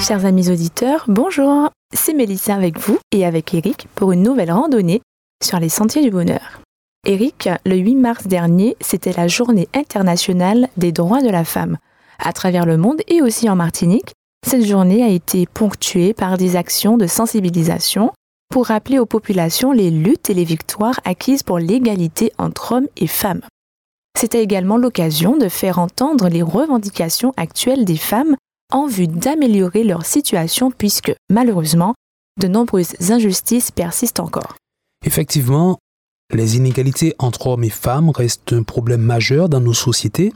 Chers amis auditeurs, bonjour. C'est Mélissa avec vous et avec Eric pour une nouvelle randonnée sur les sentiers du bonheur. Eric, le 8 mars dernier, c'était la journée internationale des droits de la femme. À travers le monde et aussi en Martinique, cette journée a été ponctuée par des actions de sensibilisation pour rappeler aux populations les luttes et les victoires acquises pour l'égalité entre hommes et femmes. C'était également l'occasion de faire entendre les revendications actuelles des femmes en vue d'améliorer leur situation puisque, malheureusement, de nombreuses injustices persistent encore. Effectivement, les inégalités entre hommes et femmes restent un problème majeur dans nos sociétés.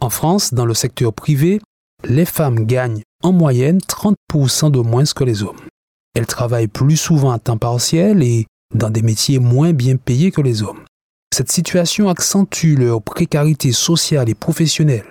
En France, dans le secteur privé, les femmes gagnent en moyenne 30% de moins que les hommes. Elles travaillent plus souvent à temps partiel et dans des métiers moins bien payés que les hommes. Cette situation accentue leur précarité sociale et professionnelle.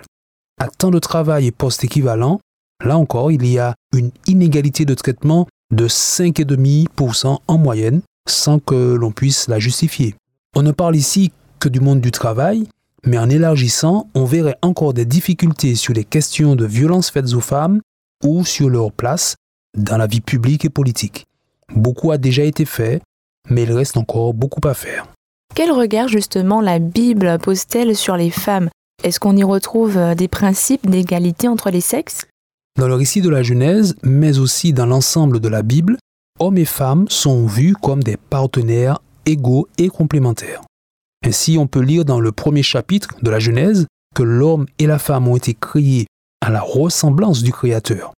À temps de travail et poste équivalent, là encore, il y a une inégalité de traitement de 5,5% en moyenne sans que l'on puisse la justifier. On ne parle ici que du monde du travail, mais en élargissant, on verrait encore des difficultés sur les questions de violences faites aux femmes ou sur leur place dans la vie publique et politique. Beaucoup a déjà été fait, mais il reste encore beaucoup à faire. Quel regard justement la Bible pose-t-elle sur les femmes? Est-ce qu'on y retrouve euh, des principes d'égalité entre les sexes? Dans le récit de la Genèse, mais aussi dans l'ensemble de la Bible, hommes et femmes sont vus comme des partenaires égaux et complémentaires. Ainsi, on peut lire dans le premier chapitre de la Genèse que l'homme et la femme ont été créés à la ressemblance du Créateur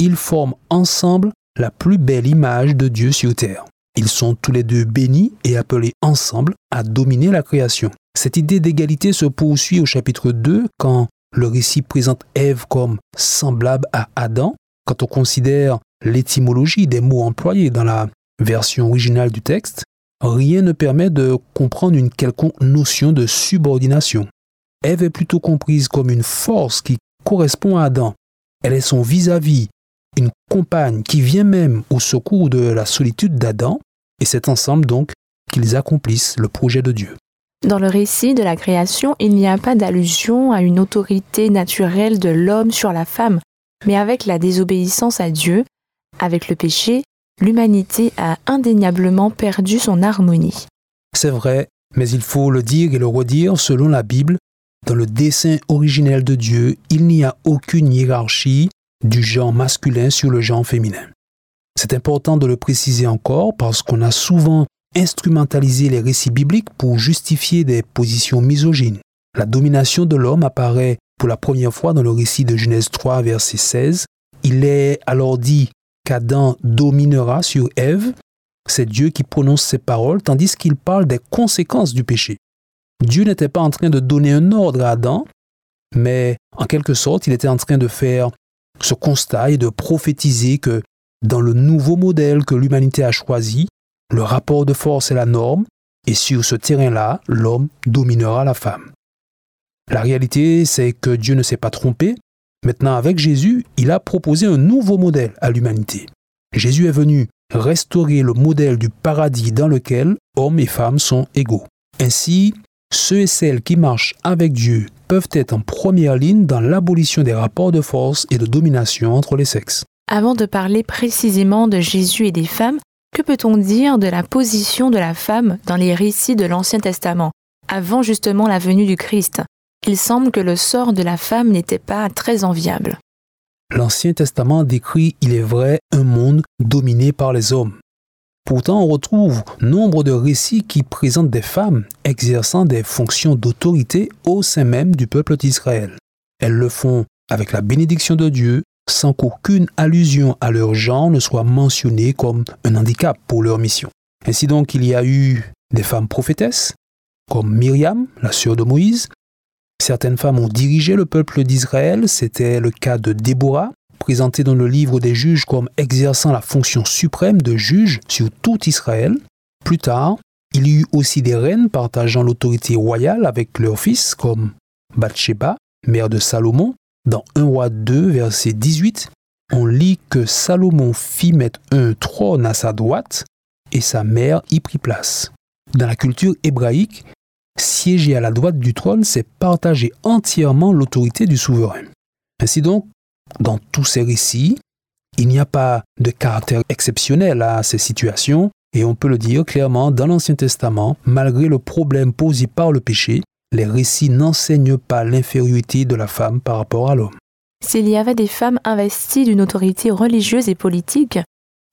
ils forment ensemble la plus belle image de Dieu sur terre. Ils sont tous les deux bénis et appelés ensemble à dominer la création. Cette idée d'égalité se poursuit au chapitre 2 quand le récit présente Ève comme semblable à Adam. Quand on considère l'étymologie des mots employés dans la version originale du texte, rien ne permet de comprendre une quelconque notion de subordination. Ève est plutôt comprise comme une force qui correspond à Adam. Elle est son vis-à-vis, une compagne qui vient même au secours de la solitude d'Adam, et c'est ensemble donc qu'ils accomplissent le projet de Dieu. Dans le récit de la création, il n'y a pas d'allusion à une autorité naturelle de l'homme sur la femme, mais avec la désobéissance à Dieu, avec le péché, l'humanité a indéniablement perdu son harmonie. C'est vrai, mais il faut le dire et le redire selon la Bible, dans le dessein originel de Dieu, il n'y a aucune hiérarchie, du genre masculin sur le genre féminin. C'est important de le préciser encore parce qu'on a souvent instrumentalisé les récits bibliques pour justifier des positions misogynes. La domination de l'homme apparaît pour la première fois dans le récit de Genèse 3, verset 16. Il est alors dit qu'Adam dominera sur Ève. C'est Dieu qui prononce ces paroles, tandis qu'il parle des conséquences du péché. Dieu n'était pas en train de donner un ordre à Adam, mais en quelque sorte, il était en train de faire ce constat est de prophétiser que dans le nouveau modèle que l'humanité a choisi, le rapport de force est la norme, et sur ce terrain-là, l'homme dominera la femme. La réalité, c'est que Dieu ne s'est pas trompé. Maintenant, avec Jésus, il a proposé un nouveau modèle à l'humanité. Jésus est venu restaurer le modèle du paradis dans lequel hommes et femmes sont égaux. Ainsi, ceux et celles qui marchent avec Dieu peuvent être en première ligne dans l'abolition des rapports de force et de domination entre les sexes. Avant de parler précisément de Jésus et des femmes, que peut-on dire de la position de la femme dans les récits de l'Ancien Testament, avant justement la venue du Christ? Il semble que le sort de la femme n'était pas très enviable. L'Ancien Testament décrit, il est vrai, un monde dominé par les hommes. Pourtant, on retrouve nombre de récits qui présentent des femmes exerçant des fonctions d'autorité au sein même du peuple d'Israël. Elles le font avec la bénédiction de Dieu sans qu'aucune allusion à leur genre ne soit mentionnée comme un handicap pour leur mission. Ainsi donc, il y a eu des femmes prophétesses, comme Myriam, la sœur de Moïse. Certaines femmes ont dirigé le peuple d'Israël, c'était le cas de Déborah, présenté dans le livre des juges comme exerçant la fonction suprême de juge sur tout Israël. Plus tard, il y eut aussi des reines partageant l'autorité royale avec leurs fils, comme Bathsheba, mère de Salomon. Dans 1 roi 2, verset 18, on lit que Salomon fit mettre un trône à sa droite et sa mère y prit place. Dans la culture hébraïque, siéger à la droite du trône, c'est partager entièrement l'autorité du souverain. Ainsi donc, dans tous ces récits, il n'y a pas de caractère exceptionnel à ces situations, et on peut le dire clairement dans l'Ancien Testament, malgré le problème posé par le péché, les récits n'enseignent pas l'infériorité de la femme par rapport à l'homme. S'il y avait des femmes investies d'une autorité religieuse et politique,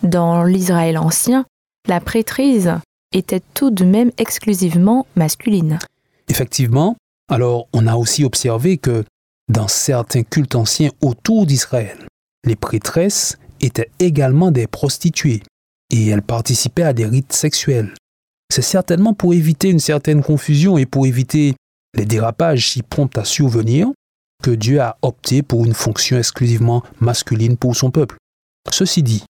dans l'Israël ancien, la prêtrise était tout de même exclusivement masculine. Effectivement, alors on a aussi observé que dans certains cultes anciens autour d'Israël, les prêtresses étaient également des prostituées et elles participaient à des rites sexuels. C'est certainement pour éviter une certaine confusion et pour éviter les dérapages si prompts à survenir que Dieu a opté pour une fonction exclusivement masculine pour son peuple. Ceci dit,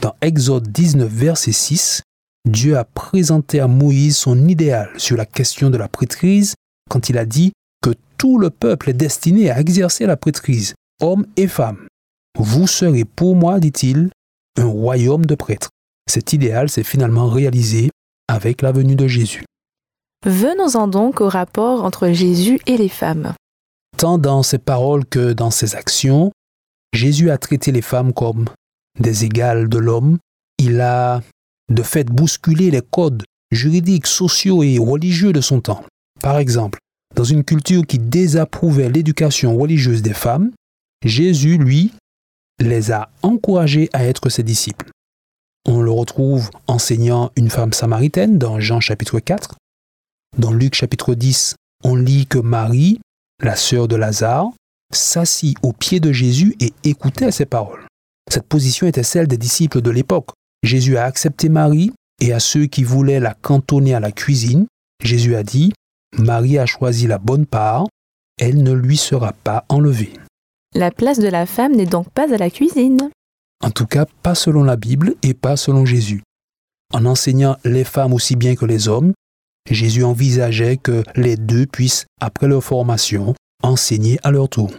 dans Exode 19, verset 6, Dieu a présenté à Moïse son idéal sur la question de la prêtrise quand il a dit que tout le peuple est destiné à exercer la prêtrise, hommes et femmes. Vous serez pour moi, dit-il, un royaume de prêtres. Cet idéal s'est finalement réalisé avec la venue de Jésus. Venons-en donc au rapport entre Jésus et les femmes. Tant dans ses paroles que dans ses actions, Jésus a traité les femmes comme des égales de l'homme. Il a de fait bousculer les codes juridiques, sociaux et religieux de son temps. Par exemple, dans une culture qui désapprouvait l'éducation religieuse des femmes, Jésus, lui, les a encouragés à être ses disciples. On le retrouve enseignant une femme samaritaine dans Jean chapitre 4. Dans Luc chapitre 10, on lit que Marie, la sœur de Lazare, s'assit aux pieds de Jésus et écoutait ses paroles. Cette position était celle des disciples de l'époque, Jésus a accepté Marie et à ceux qui voulaient la cantonner à la cuisine, Jésus a dit, Marie a choisi la bonne part, elle ne lui sera pas enlevée. La place de la femme n'est donc pas à la cuisine. En tout cas, pas selon la Bible et pas selon Jésus. En enseignant les femmes aussi bien que les hommes, Jésus envisageait que les deux puissent, après leur formation, enseigner à leur tour.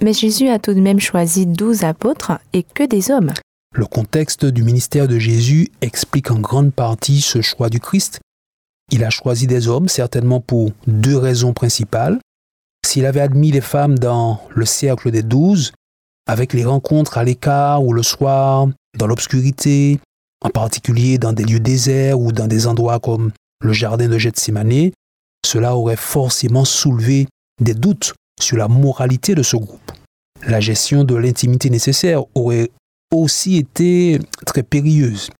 Mais Jésus a tout de même choisi douze apôtres et que des hommes. Le contexte du ministère de Jésus explique en grande partie ce choix du Christ. Il a choisi des hommes certainement pour deux raisons principales. S'il avait admis les femmes dans le cercle des douze, avec les rencontres à l'écart ou le soir, dans l'obscurité, en particulier dans des lieux déserts ou dans des endroits comme le jardin de Gethsemane, cela aurait forcément soulevé des doutes sur la moralité de ce groupe. La gestion de l'intimité nécessaire aurait aussi été très périlleuse.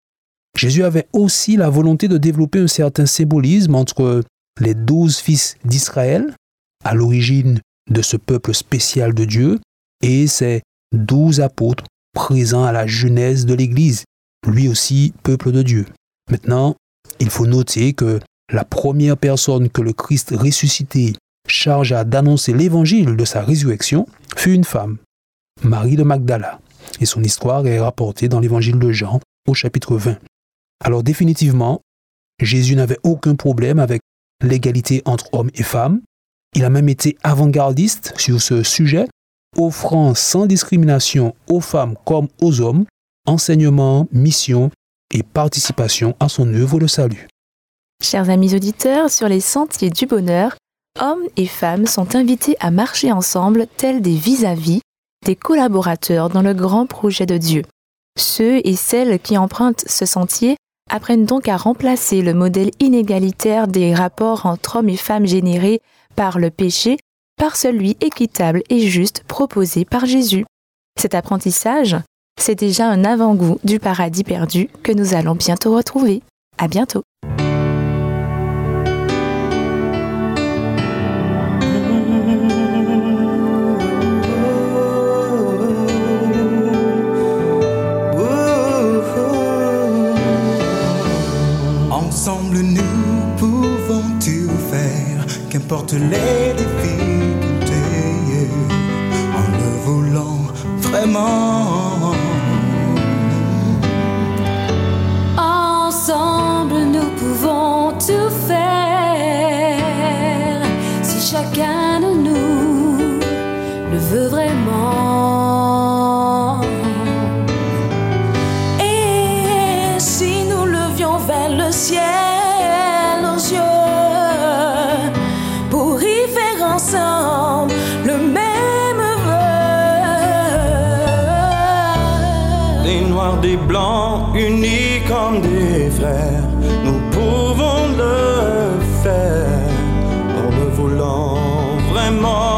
Jésus avait aussi la volonté de développer un certain symbolisme entre les douze fils d'Israël, à l'origine de ce peuple spécial de Dieu, et ses douze apôtres présents à la genèse de l'Église, lui aussi peuple de Dieu. Maintenant, il faut noter que la première personne que le Christ ressuscité chargea d'annoncer l'évangile de sa résurrection fut une femme, Marie de Magdala et son histoire est rapportée dans l'évangile de Jean au chapitre 20. Alors définitivement, Jésus n'avait aucun problème avec l'égalité entre hommes et femmes. Il a même été avant-gardiste sur ce sujet, offrant sans discrimination aux femmes comme aux hommes enseignement, mission et participation à son œuvre de salut. Chers amis auditeurs, sur les sentiers du bonheur, hommes et femmes sont invités à marcher ensemble tels des vis-à-vis des collaborateurs dans le grand projet de Dieu. Ceux et celles qui empruntent ce sentier apprennent donc à remplacer le modèle inégalitaire des rapports entre hommes et femmes générés par le péché par celui équitable et juste proposé par Jésus. Cet apprentissage, c'est déjà un avant-goût du paradis perdu que nous allons bientôt retrouver. À bientôt! des blancs, unis comme des frères, nous pouvons le faire en le voulant vraiment.